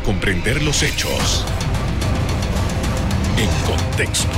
comprender los hechos en contexto.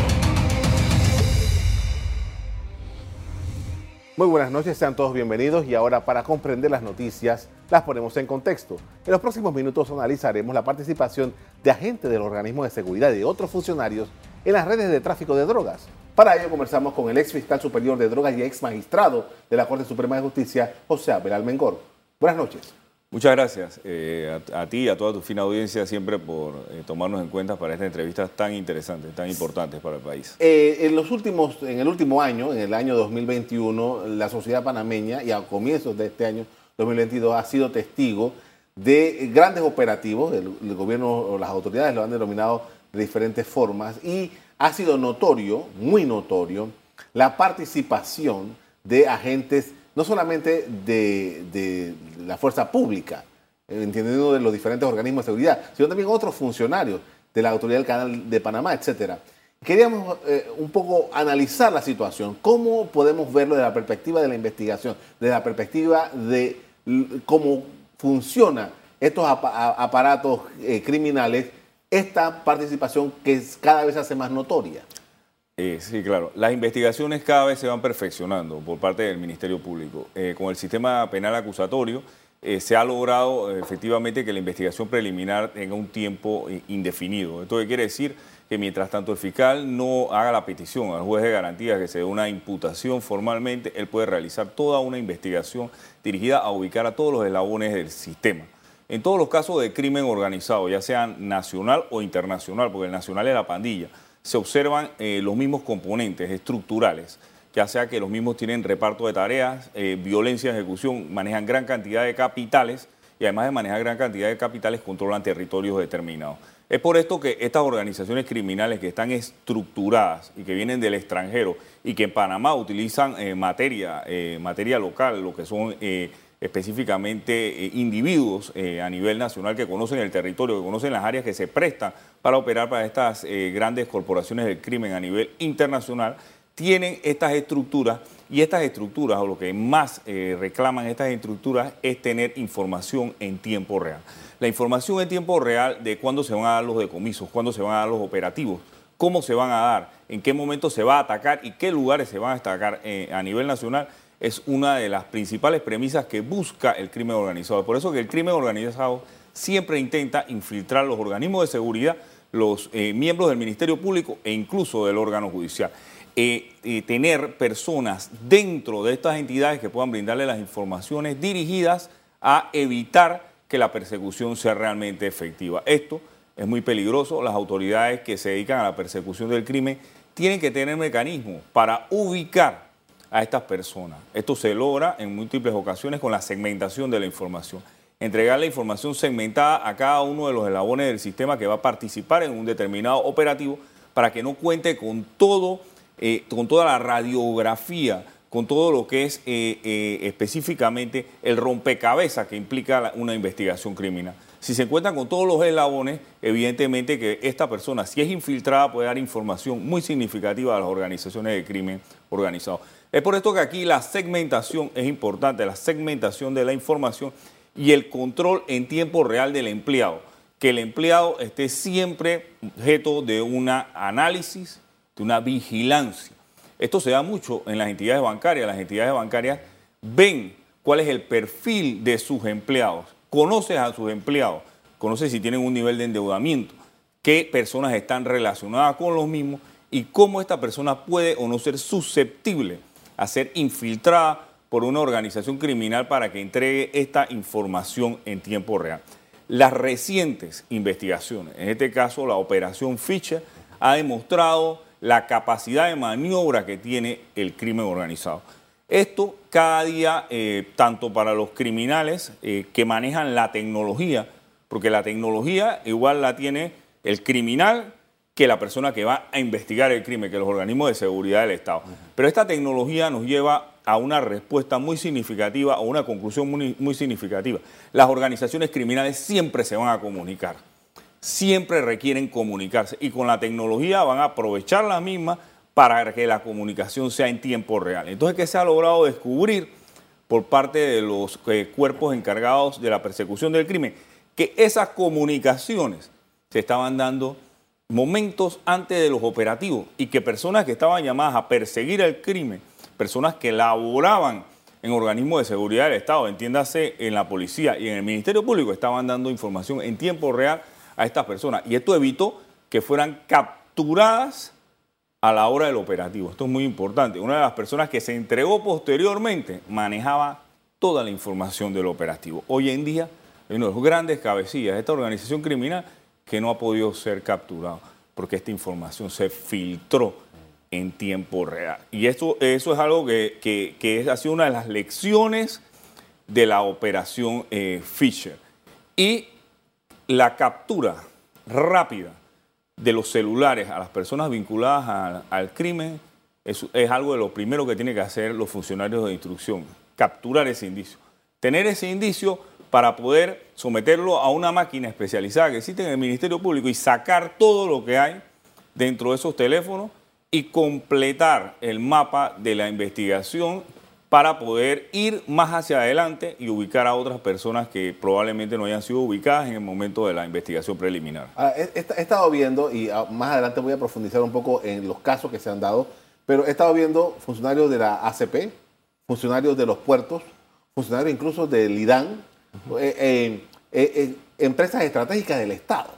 Muy buenas noches, sean todos bienvenidos y ahora para comprender las noticias las ponemos en contexto. En los próximos minutos analizaremos la participación de agentes del organismo de seguridad y de otros funcionarios en las redes de tráfico de drogas. Para ello conversamos con el ex fiscal superior de drogas y ex magistrado de la Corte Suprema de Justicia, José Abel Almengor. Buenas noches. Muchas gracias eh, a, ti y a toda tu fina audiencia siempre por eh, tomarnos en cuenta para estas entrevistas tan interesantes, tan importantes para el país. Eh, en, los últimos, en el último año, en el año 2021, la sociedad panameña y a comienzos de este año 2022 ha sido testigo de grandes operativos, el, gobierno o las autoridades lo han denominado de diferentes formas y ha sido notorio, muy notorio, la participación de agentes no solamente de, la fuerza pública, entendiendo de los diferentes organismos de seguridad, sino también otros funcionarios de la Autoridad del Canal de Panamá, etcétera. Queríamos eh, un poco analizar la situación, cómo podemos verlo desde la perspectiva de la investigación, desde la perspectiva de cómo funcionan estos aparatos eh, criminales, esta participación que cada vez se hace más notoria. Eh, sí, claro. Las investigaciones cada vez se van perfeccionando por parte del Ministerio Público. Eh, con el sistema penal acusatorio eh, se ha logrado efectivamente que la investigación preliminar tenga un tiempo indefinido. ¿Esto quiere decir? Que mientras tanto el fiscal no haga la petición al juez de garantía que se dé una imputación formalmente, él puede realizar toda una investigación dirigida a ubicar a todos los eslabones del sistema. En todos los casos de crimen organizado, ya sean nacional o internacional, porque el nacional es la pandilla, se observan eh, los mismos componentes estructurales, ya sea que los mismos tienen reparto de tareas, eh, violencia ejecución, manejan gran cantidad de capitales y además de manejar gran cantidad de capitales controlan territorios determinados. Es por esto que estas organizaciones criminales que están estructuradas y que vienen del extranjero y que en Panamá utilizan eh, materia, materia local, lo que son específicamente eh, individuos eh, a nivel nacional que conocen el territorio, que conocen las áreas que se prestan para operar para estas eh, grandes corporaciones del crimen a nivel internacional, tienen estas estructuras y estas estructuras, o lo que más reclaman estas estructuras, es tener información en tiempo real. La información en tiempo real de cuándo se van a dar los decomisos, cuándo se van a dar los operativos, cómo se van a dar, en qué momento se va a atacar y qué lugares se van a atacar a nivel nacional es una de las principales premisas que busca el crimen organizado. Por eso que el crimen organizado siempre intenta infiltrar los organismos de seguridad, los eh, miembros del Ministerio Público e incluso del órgano judicial. Eh, eh, tener personas dentro de estas entidades que puedan brindarle las informaciones dirigidas a evitar que la persecución sea realmente efectiva. Esto es muy peligroso. Las autoridades que se dedican a la persecución del crimen tienen que tener mecanismos para ubicar a estas personas. Esto se logra en múltiples ocasiones con la segmentación de la información. Entregar la información segmentada a cada uno de los eslabones del sistema que va a participar en un determinado operativo para que no cuente con todo, eh, con toda la radiografía, con todo lo que es eh, eh, específicamente el rompecabezas que implica una investigación criminal. Si se encuentran con todos los eslabones, evidentemente que esta persona, si es infiltrada, puede dar información muy significativa a las organizaciones de crimen organizado. Es por esto que aquí la segmentación es importante, la segmentación de la información y el control en tiempo real del empleado. Que el empleado esté siempre objeto de un análisis, de una vigilancia. Esto se da mucho en las entidades bancarias. Las entidades bancarias ven cuál es el perfil de sus empleados, conoces a sus empleados, conoces si tienen un nivel de endeudamiento, qué personas están relacionadas con los mismos y cómo esta persona puede o no ser susceptible a ser infiltrada por una organización criminal para que entregue esta información en tiempo real. Las recientes investigaciones, en este caso la operación Fischer, ha demostrado la capacidad de maniobra que tiene el crimen organizado. Esto cada día, eh, tanto para los criminales eh, que manejan la tecnología, porque la tecnología igual la tiene el criminal que la persona que va a investigar el crimen, que los organismos de seguridad del Estado. Pero esta tecnología nos lleva a una respuesta muy significativa o una conclusión muy, significativa. Las organizaciones criminales siempre se van a comunicar, siempre requieren comunicarse y con la tecnología van a aprovechar la misma para que la comunicación sea en tiempo real. Entonces, ¿qué se ha logrado descubrir por parte de los eh, cuerpos encargados de la persecución del crimen? que esas comunicaciones se estaban dando momentos antes de los operativos y que personas que estaban llamadas a perseguir el crimen, personas que laboraban en organismos de seguridad del Estado, entiéndase en la policía y en el Ministerio Público, estaban dando información en tiempo real a estas personas. Y esto evitó que fueran capturadas a la hora del operativo. Esto es muy importante. Una de las personas que se entregó posteriormente manejaba toda la información del operativo. Hoy en día, uno de los grandes cabecillas de esta organización criminal que no ha podido ser capturado, porque esta información se filtró en tiempo real. Y eso, eso es algo que, ha sido una de las lecciones de la operación eh, Fisher. Y la captura rápida de los celulares a las personas vinculadas al crimen es, es, algo de lo primero que tienen que hacer los funcionarios de instrucción, capturar ese indicio. Tener ese indicio para poder someterlo a una máquina especializada que existe en el Ministerio Público y sacar todo lo que hay dentro de esos teléfonos y completar el mapa de la investigación para poder ir más hacia adelante y ubicar a otras personas que probablemente no hayan sido ubicadas en el momento de la investigación preliminar. Ah, he, estado viendo, y ah, más adelante voy a profundizar un poco en los casos que se han dado, pero he estado viendo funcionarios de la ACP, funcionarios de los puertos, funcionarios incluso del IDAN, eh, eh, eh, empresas estratégicas del Estado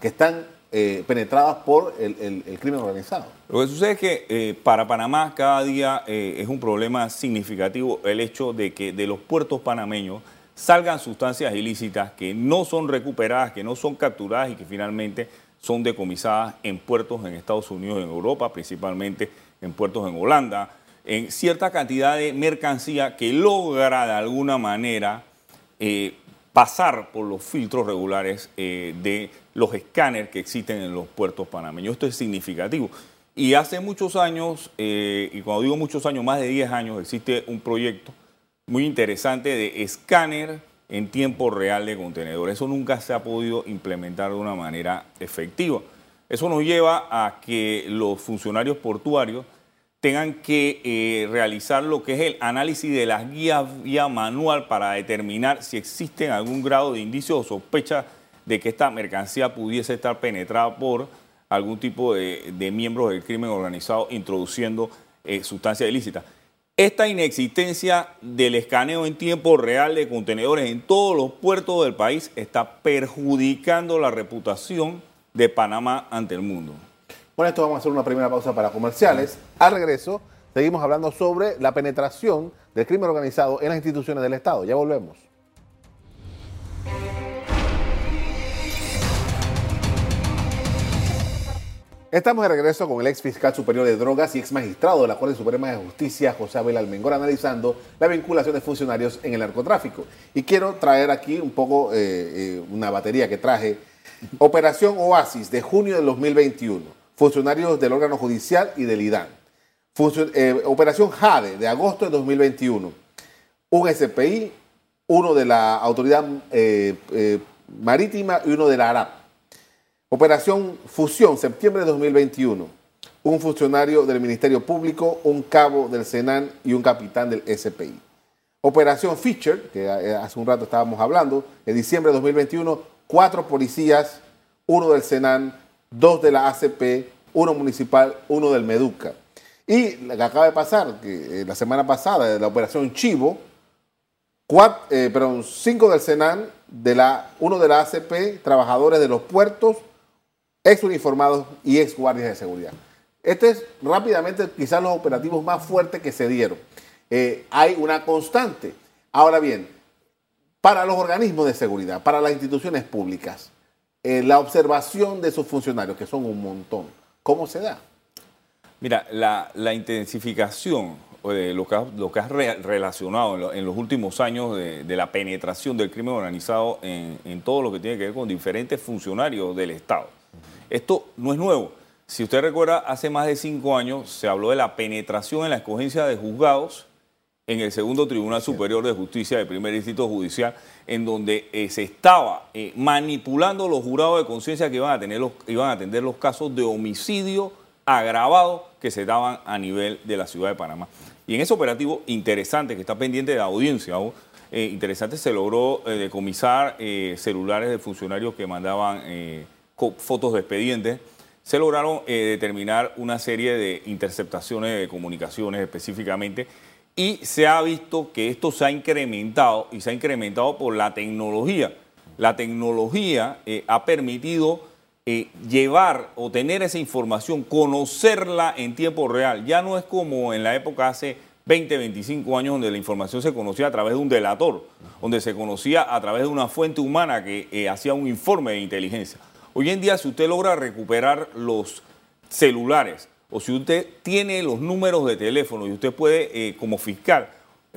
que están penetradas por el, crimen organizado. Lo que sucede es que para Panamá cada día es un problema significativo el hecho de que de los puertos panameños salgan sustancias ilícitas que no son recuperadas, que no son capturadas y que finalmente son decomisadas en puertos en Estados Unidos, en Europa, principalmente en puertos en Holanda, en cierta cantidad de mercancía que logra de alguna manera eh, pasar por los filtros regulares eh, de los escáneres que existen en los puertos panameños. Esto es significativo. Y hace muchos años, eh, y cuando digo muchos años, más de 10 años, existe un proyecto muy interesante de escáner en tiempo real de contenedores. Eso nunca se ha podido implementar de una manera efectiva. Eso nos lleva a que los funcionarios portuarios tengan que eh, realizar lo que es el análisis de las guías vía manual para determinar si existe algún grado de indicio o sospecha de que esta mercancía pudiese estar penetrada por algún tipo de, miembros del crimen organizado introduciendo eh, sustancias ilícitas. Esta inexistencia del escaneo en tiempo real de contenedores en todos los puertos del país está perjudicando la reputación de Panamá ante el mundo. Con esto vamos a hacer una primera pausa para comerciales. Al regreso, seguimos hablando sobre la penetración del crimen organizado en las instituciones del Estado. Ya volvemos. Estamos de regreso con el ex fiscal superior de drogas y ex magistrado de la Corte Suprema de Justicia, José Abel Almengor, analizando la vinculación de funcionarios en el narcotráfico. Y quiero traer aquí un poco eh, eh, una batería que traje. Operación Oasis de junio de 2021 funcionarios del órgano judicial y del IDAN. Eh, operación JADE de agosto de 2021. Un SPI, uno de la Autoridad eh, eh, Marítima y uno de la ARAP. Operación Fusión, septiembre de 2021. Un funcionario del Ministerio Público, un cabo del Senan y un capitán del SPI. Operación Fischer, que hace un rato estábamos hablando, en diciembre de 2021, cuatro policías, uno del Senan, dos de la ACP, uno municipal, uno del Meduca. Y lo que acaba de pasar, que eh, la semana pasada, de la operación Chivo, eh, perdón, cinco del Senan, de la, uno de la ACP, trabajadores de los puertos, ex uniformados y ex guardias de seguridad. Este es rápidamente quizás los operativos más fuertes que se dieron. Eh, hay una constante. Ahora bien, para los organismos de seguridad, para las instituciones públicas, eh, la observación de sus funcionarios, que son un montón, ¿cómo se da? Mira, la, intensificación de lo que, lo que has relacionado en, los últimos años de, la penetración del crimen organizado en, todo lo que tiene que ver con diferentes funcionarios del Estado. Esto no es nuevo. Si usted recuerda, hace más de cinco años se habló de la penetración en la escogencia de juzgados en el segundo Tribunal Superior de Justicia del primer distrito judicial, en donde eh, se estaba eh, manipulando los jurados de conciencia que iban a, tener los, iban a atender los casos de homicidio agravado que se daban a nivel de la ciudad de Panamá. Y en ese operativo interesante que está pendiente de la audiencia, eh, interesante, se logró decomisar celulares de funcionarios que mandaban fotos de expedientes. Se lograron determinar una serie de interceptaciones de comunicaciones específicamente y se ha visto que esto se ha incrementado y se ha incrementado por la tecnología. La tecnología ha permitido llevar o tener esa información, conocerla en tiempo real. Ya no es como en la época hace 20, 25 años donde la información se conocía a través de un delator, donde se conocía a través de una fuente humana que eh, hacía un informe de inteligencia. Hoy en día, si usted logra recuperar los celulares o si usted tiene los números de teléfono y usted puede, eh, como fiscal,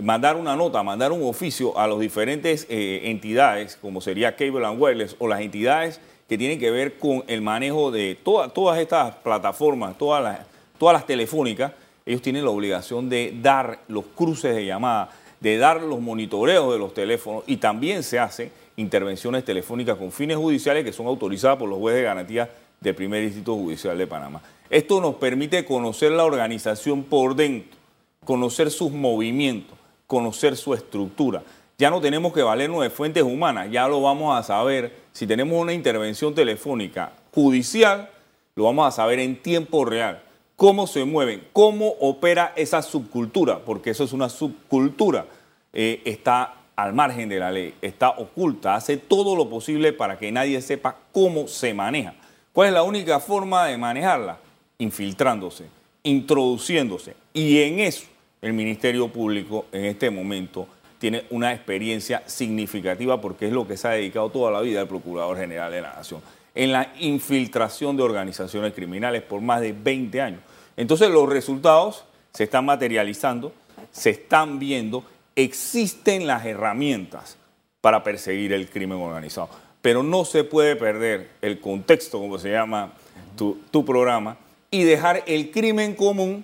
mandar una nota, mandar un oficio a las diferentes eh, entidades, como sería Cable and Wireless, o las entidades que tienen que ver con el manejo de todas estas plataformas, todas las, telefónicas, ellos tienen la obligación de dar los cruces de llamada, de dar los monitoreos de los teléfonos y también se hacen intervenciones telefónicas con fines judiciales que son autorizadas por los jueces de garantía del primer Distrito Judicial de Panamá. Esto nos permite conocer la organización por dentro, conocer sus movimientos, conocer su estructura. Ya no tenemos que valernos de fuentes humanas, ya lo vamos a saber. Si tenemos una intervención telefónica judicial, lo vamos a saber en tiempo real cómo se mueven, cómo opera esa subcultura, porque eso es una subcultura, eh, está al margen de la ley, está oculta, hace todo lo posible para que nadie sepa cómo se maneja. ¿Cuál es la única forma de manejarla? Infiltrándose, introduciéndose. Y en eso el Ministerio Público en este momento tiene una experiencia significativa porque es lo que se ha dedicado toda la vida el Procurador General de la Nación en la infiltración de organizaciones criminales por más de 20 años. Entonces los resultados se están materializando, se están viendo, existen las herramientas para perseguir el crimen organizado. Pero no se puede perder el contexto, como se llama tu, programa, y dejar el crimen común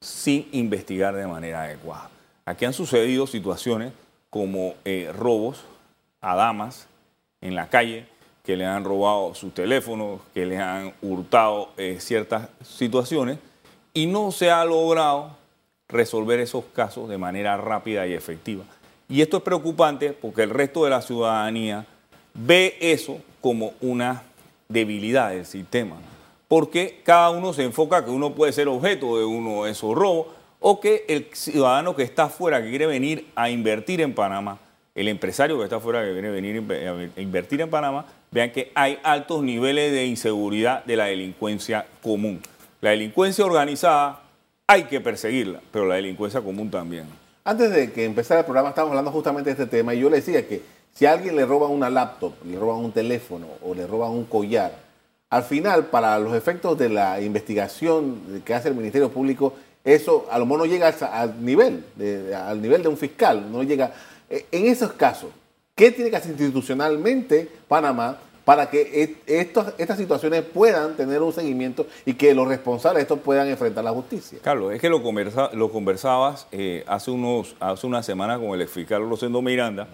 sin investigar de manera adecuada. Aquí han sucedido situaciones como eh, robos a damas en la calle, que le han robado sus teléfonos, que le han hurtado eh, ciertas situaciones y no se ha logrado resolver esos casos de manera rápida y efectiva. Y esto es preocupante porque el resto de la ciudadanía ve eso como una debilidad del sistema, porque cada uno se enfoca que uno puede ser objeto de uno de esos robos o que el ciudadano que está afuera, que quiere venir a invertir en Panamá, el empresario que está afuera, que quiere venir a invertir en Panamá, vean que hay altos niveles de inseguridad de la delincuencia común. La delincuencia organizada hay que perseguirla, pero la delincuencia común también. Antes de que empezara el programa estábamos hablando justamente de este tema y yo le decía que si a alguien le roban una laptop, le roban un teléfono o le roban un collar, al final para los efectos de la investigación que hace el Ministerio Público, eso a lo mejor no llega al nivel, al nivel de un fiscal, no llega. Eh, en esos casos, ¿Qué tiene que hacer institucionalmente Panamá para que estas situaciones puedan tener un seguimiento y que los responsables de esto puedan enfrentar la justicia? Carlos, es que lo, lo conversabas eh, hace, unos, hace una semana con el fiscal Rosendo Miranda,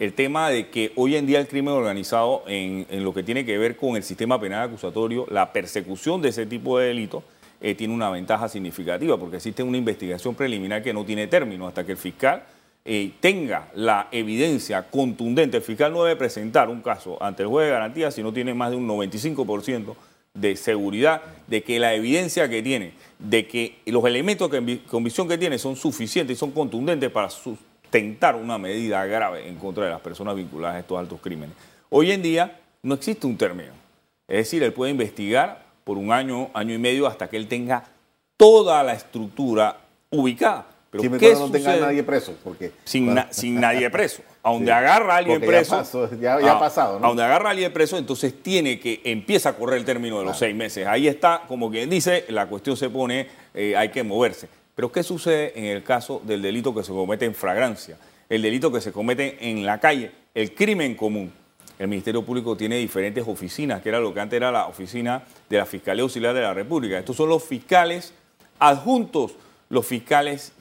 el tema de que hoy en día el crimen organizado en, lo que tiene que ver con el sistema penal acusatorio, la persecución de ese tipo de delitos, eh, tiene una ventaja significativa porque existe una investigación preliminar que no tiene término hasta que el fiscal eh, tenga la evidencia contundente, el fiscal no debe presentar un caso ante el juez de garantía si no tiene más de un 95% de seguridad de que la evidencia que tiene, de que los elementos de convicción que tiene son suficientes y son contundentes para sustentar una medida grave en contra de las personas vinculadas a estos altos crímenes. Hoy en día no existe un término. Es decir, él puede investigar por un año, año y medio hasta que él tenga toda la estructura ubicada. Pero ¿qué no tenga nadie preso. Porque, sin, sin nadie preso. A donde agarra a alguien preso. Ya, ha pasado. A donde agarra a alguien preso, entonces tiene que. Empieza a correr el término de los seis meses. Ahí está, como quien dice, la cuestión se pone, eh, hay que moverse. Pero ¿qué sucede en el caso del delito que se comete en fragrancia? El delito que se comete en la calle, el crimen común. El Ministerio Público tiene diferentes oficinas, que era lo que antes era la oficina de la Fiscalía Auxiliar de la República. Estos son los fiscales adjuntos, los fiscales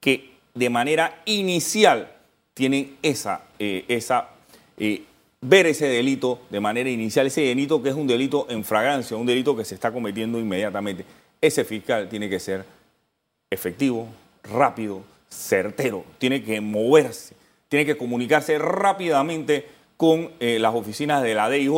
que de manera inicial tienen esa, eh, esa eh, ver ese delito de manera inicial, ese delito que es un delito en fragancia, un delito que se está cometiendo inmediatamente. Ese fiscal tiene que ser efectivo, rápido, certero, tiene que moverse, tiene que comunicarse rápidamente con eh, las oficinas de la DIJ,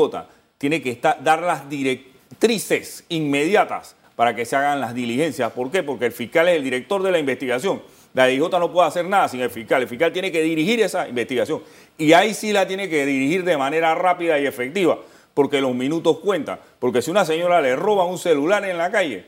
tiene que dar las directrices inmediatas para que se hagan las diligencias. ¿Por qué? Porque el fiscal es el director de la investigación. La DIJ no puede hacer nada sin el fiscal. El fiscal tiene que dirigir esa investigación. Y ahí sí la tiene que dirigir de manera rápida y efectiva, porque los minutos cuentan. Porque si una señora le roba un celular en la calle,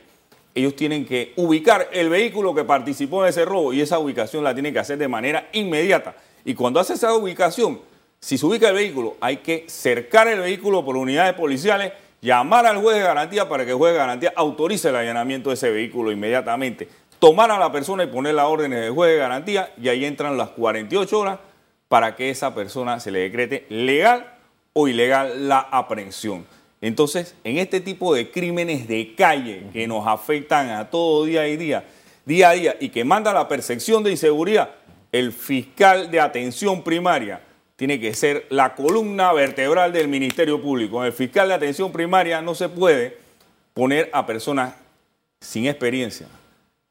ellos tienen que ubicar el vehículo que participó en ese robo y esa ubicación la tienen que hacer de manera inmediata. Y cuando hace esa ubicación, si se ubica el vehículo, hay que cercar el vehículo por unidades policiales, llamar al juez de garantía para que el juez de garantía autorice el allanamiento de ese vehículo inmediatamente, tomar a la persona y poner las órdenes del juez de garantía y ahí entran las 48 horas para que esa persona se le decrete legal o ilegal la aprehensión. Entonces, en este tipo de crímenes de calle que nos afectan a todo día y día, día a día y que manda la percepción de inseguridad, el fiscal de atención primaria, tiene que ser la columna vertebral del Ministerio Público. En el fiscal de atención primaria no se puede poner a personas sin experiencia,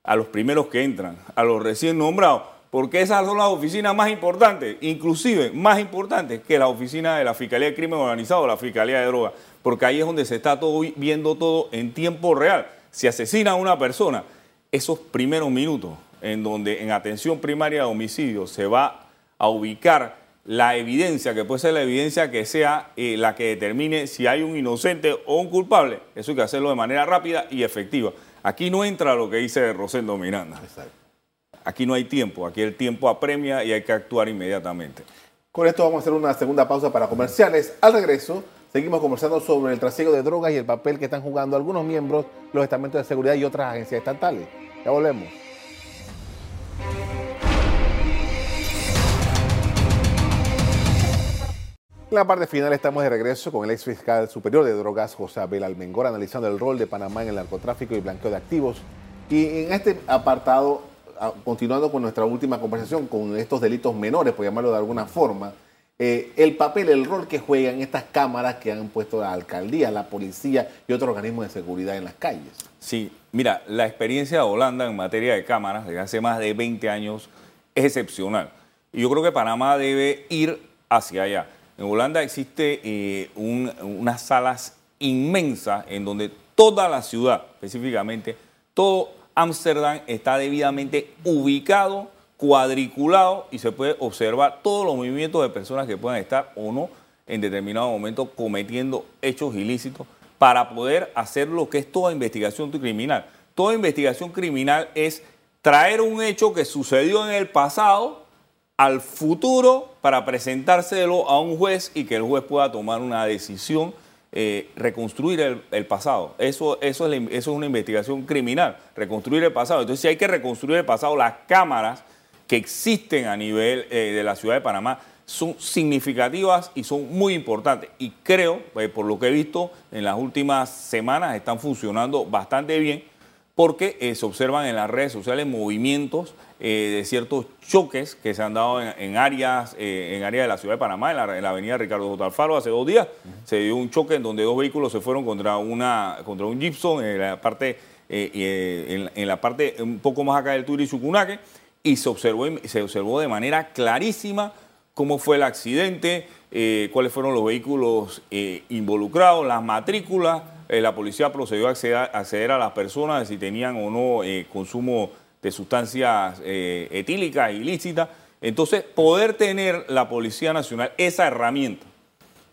a los primeros que entran, a los recién nombrados, porque esas son las oficinas más importantes, inclusive más importantes que la oficina de la Fiscalía de Crimen Organizado o la Fiscalía de Drogas, porque ahí es donde se está todo, viendo todo en tiempo real. Si asesina a una persona, esos primeros minutos en donde en atención primaria de homicidio se va a ubicar la evidencia, que puede ser la evidencia que sea eh, la que determine si hay un inocente o un culpable, eso hay que hacerlo de manera rápida y efectiva. Aquí no entra lo que dice Rosendo Miranda. Aquí no hay tiempo, aquí el tiempo apremia y hay que actuar inmediatamente. Con esto vamos a hacer una segunda pausa para comerciales. Al regreso, seguimos conversando sobre el trasiego de drogas y el papel que están jugando algunos miembros, los estamentos de seguridad y otras agencias estatales. Ya volvemos. En la parte final estamos de regreso con el ex fiscal superior de drogas, José Abel Almengor, analizando el rol de Panamá en el narcotráfico y blanqueo de activos. Y en este apartado, continuando con nuestra última conversación, con estos delitos menores, por llamarlo de alguna forma, eh, el papel, el rol que juegan estas cámaras que han puesto la alcaldía, la policía y otros organismos de seguridad en las calles. Sí, mira, la experiencia de Holanda en materia de cámaras desde hace más de 20 años es excepcional. Y yo creo que Panamá debe ir hacia allá. En Holanda existe eh, unas salas inmensas en donde toda la ciudad, específicamente todo Ámsterdam, está debidamente ubicado, cuadriculado y se puede observar todos los movimientos de personas que puedan estar o no en determinado momento cometiendo hechos ilícitos para poder hacer lo que es toda investigación criminal. Toda investigación criminal es traer un hecho que sucedió en el pasado al futuro para presentárselo a un juez y que el juez pueda tomar una decisión, eh, reconstruir el, pasado. Eso, eso, es eso es una investigación criminal, reconstruir el pasado. Entonces, si hay que reconstruir el pasado, las cámaras que existen a nivel eh, de la ciudad de Panamá son significativas y son muy importantes. Y creo, eh, por lo que he visto en las últimas semanas, están funcionando bastante bien porque se observan en las redes sociales movimientos eh, de ciertos choques que se han dado en, áreas eh, en áreas de la ciudad de Panamá, en la, avenida Ricardo J. Alfaro, hace dos días. Se dio un choque en donde dos vehículos se fueron contra, una, contra un Gibson en la parte, eh, en, la parte un poco más acá del Sucunaque y se observó, se observó de manera clarísima cómo fue el accidente, cuáles fueron los vehículos involucrados, las matrículas. la policía procedió a acceder, a las personas si tenían o no consumo de sustancias eh, etílicas ilícitas. Entonces, poder tener la Policía Nacional esa herramienta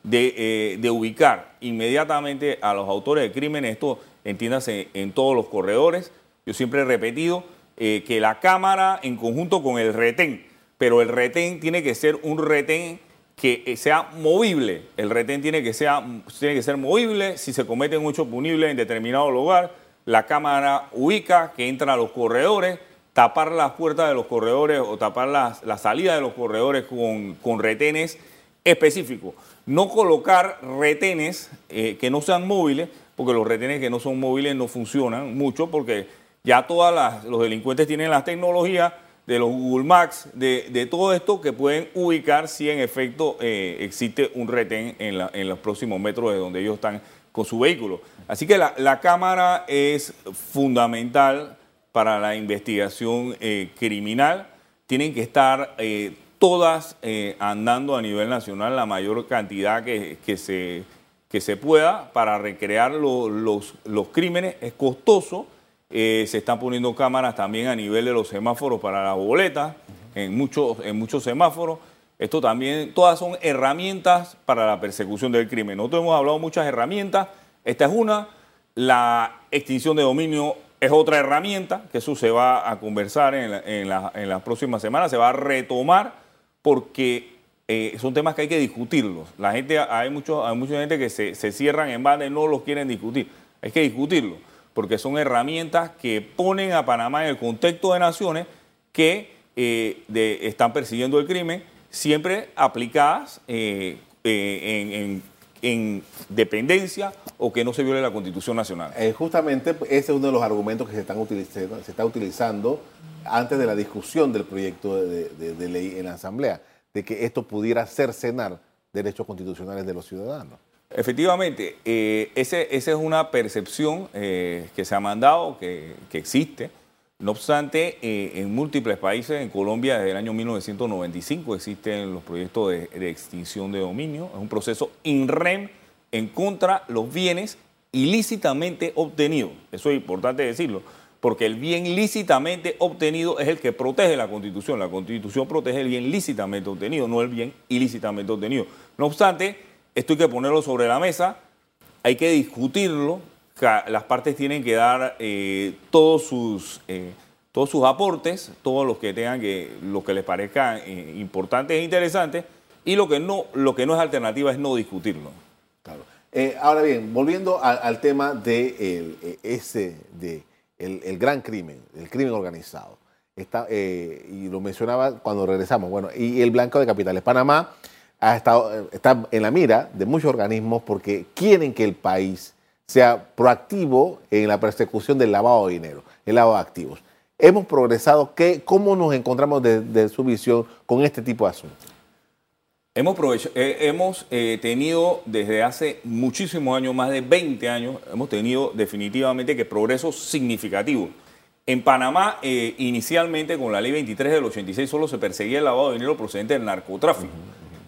de, eh, ubicar inmediatamente a los autores de crímenes, esto entiéndase en todos los corredores. Yo siempre he repetido eh, que la Cámara en conjunto con el retén, pero el retén tiene que ser un retén que sea movible. El retén tiene que, sea, tiene que ser movible si se cometen un hecho punible en determinado lugar la cámara ubica que entra a los corredores, tapar las puertas de los corredores o tapar las, la salida de los corredores con, retenes específicos. No colocar retenes eh, que no sean móviles, porque los retenes que no son móviles no funcionan mucho, porque ya todos los delincuentes tienen las tecnologías de los Google Maps, de, todo esto que pueden ubicar si en efecto eh, existe un retén en, los próximos metros de donde ellos están con su vehículo. Así que la, cámara es fundamental para la investigación eh, criminal. tienen que estar eh, todas andando a nivel nacional la mayor cantidad que, se, pueda para recrear los crímenes. Es costoso. Se están poniendo cámaras también a nivel de los semáforos para las boletas, en muchos, en muchos semáforos. Esto también, todas son herramientas para la persecución del crimen. Nosotros hemos hablado muchas herramientas. Esta es una. La extinción de dominio es otra herramienta, que eso se va a conversar en, las próximas semanas, se va a retomar porque eh, son temas que hay que discutirlos. La gente, hay, mucho, hay mucha gente que se, cierran en banda y no los quieren discutir. Hay que discutirlo, porque son herramientas que ponen a Panamá en el contexto de naciones que eh, están persiguiendo el crimen, siempre aplicadas eh, en en dependencia o que no se viole la Constitución Nacional. Eh, justamente ese es uno de los argumentos que se, están utilizando, se está utilizando antes de la discusión del proyecto de, ley en la Asamblea, de que esto pudiera cercenar derechos constitucionales de los ciudadanos. Efectivamente, eh, esa es una percepción eh, que se ha mandado, que, existe. No obstante, eh, en múltiples países, en Colombia desde el año 1995 existen los proyectos de, extinción de dominio. Es un proceso in rem en contra los bienes ilícitamente obtenidos. Eso es importante decirlo, porque el bien lícitamente obtenido es el que protege la Constitución. La Constitución protege el bien lícitamente obtenido, no el bien ilícitamente obtenido. No obstante, esto hay que ponerlo sobre la mesa, hay que discutirlo, las partes tienen que dar eh, todos sus eh, todos sus aportes, todos los que tengan que, lo que les parezca eh, importantes e interesantes, y lo que no, lo que no es alternativa es no discutirlo. Claro. ahora bien, volviendo al tema de ese de el, gran crimen, el crimen organizado. Está, y lo mencionaba cuando regresamos. Bueno, y el blanco de capitales. Panamá ha estado, está en la mira de muchos organismos porque quieren que el país sea proactivo en la persecución del lavado de dinero, el lavado de activos. Hemos progresado, ¿qué, ¿cómo nos encontramos desde su visión con este tipo de asuntos? Hemos, eh, hemos eh, tenido desde hace muchísimos años, más de 20 años, hemos tenido definitivamente que progresos significativos. En Panamá, eh, inicialmente con la ley 23 del 86, solo se perseguía el lavado de dinero procedente del narcotráfico.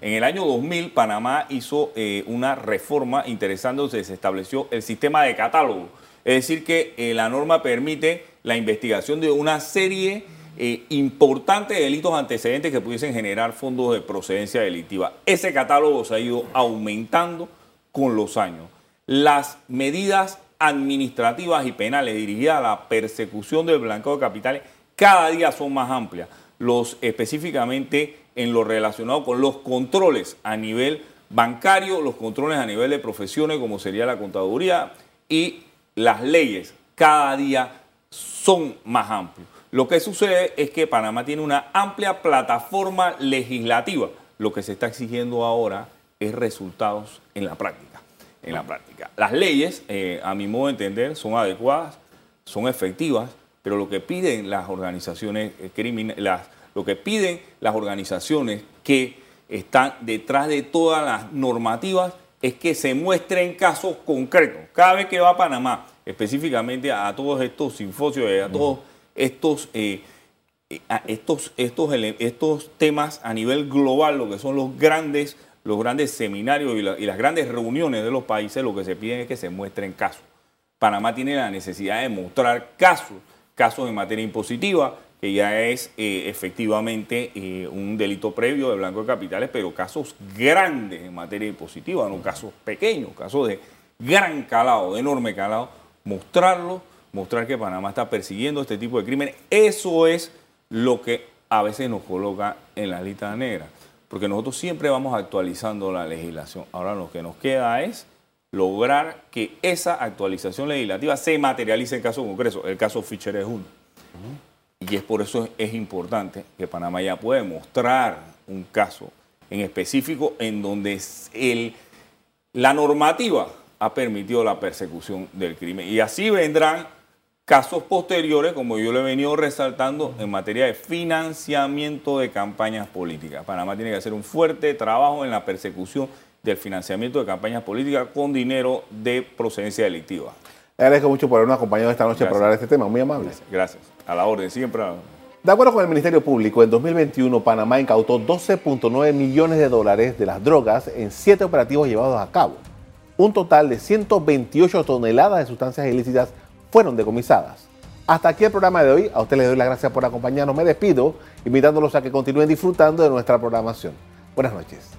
En el año 2000, Panamá hizo eh, una reforma interesante se estableció el sistema de catálogo. Es decir, que eh, la norma permite la investigación de una serie eh, importante de delitos antecedentes que pudiesen generar fondos de procedencia delictiva. Ese catálogo se ha ido aumentando con los años. Las medidas administrativas y penales dirigidas a la persecución del blanqueo de capitales cada día son más amplias. Los específicamente en lo relacionado con los controles a nivel bancario, los controles a nivel de profesiones como sería la contaduría y las leyes cada día son más amplios. Lo que sucede es que Panamá tiene una amplia plataforma legislativa. Lo que se está exigiendo ahora es resultados en la práctica. En la práctica. Las leyes, eh, a mi modo de entender, son adecuadas, son efectivas, pero lo que piden las organizaciones eh, criminales, lo que piden las organizaciones que están detrás de todas las normativas es que se muestren casos concretos. Cada vez que va a Panamá, específicamente a, todos estos simfosios, a todos estos, eh, estos, estos, estos temas a nivel global, lo que son los grandes, los grandes seminarios y, y las grandes reuniones de los países, lo que se piden es que se muestren casos. Panamá tiene la necesidad de mostrar casos, casos en materia impositiva, que ya es eh, efectivamente eh, un delito previo de blanco de capitales, pero casos grandes en materia impositiva, no casos pequeños, casos de gran calado, de enorme calado, mostrarlo, mostrar que Panamá está persiguiendo este tipo de crímenes, eso es lo que a veces nos coloca en la lista negra, porque nosotros siempre vamos actualizando la legislación. Ahora lo que nos queda es lograr que esa actualización legislativa se materialice en casos concretos. El caso Fischer es uno. Y es por eso es importante que Panamá ya pueda mostrar un caso en específico en donde el, la normativa ha permitido la persecución del crimen. Y así vendrán casos posteriores, como yo le he venido resaltando, en materia de financiamiento de campañas políticas. Panamá tiene que hacer un fuerte trabajo en la persecución del financiamiento de campañas políticas con dinero de procedencia delictiva. Le agradezco mucho por habernos acompañado esta noche para hablar de este tema. Muy amable. Gracias. A la orden, siempre. De acuerdo con el Ministerio Público, en 2021 Panamá incautó 12.9 millones de dólares de las drogas en siete operativos llevados a cabo. Un total de 128 toneladas de sustancias ilícitas fueron decomisadas. Hasta aquí el programa de hoy. A ustedes les doy las gracias por acompañarnos. Me despido, invitándolos a que continúen disfrutando de nuestra programación. Buenas noches.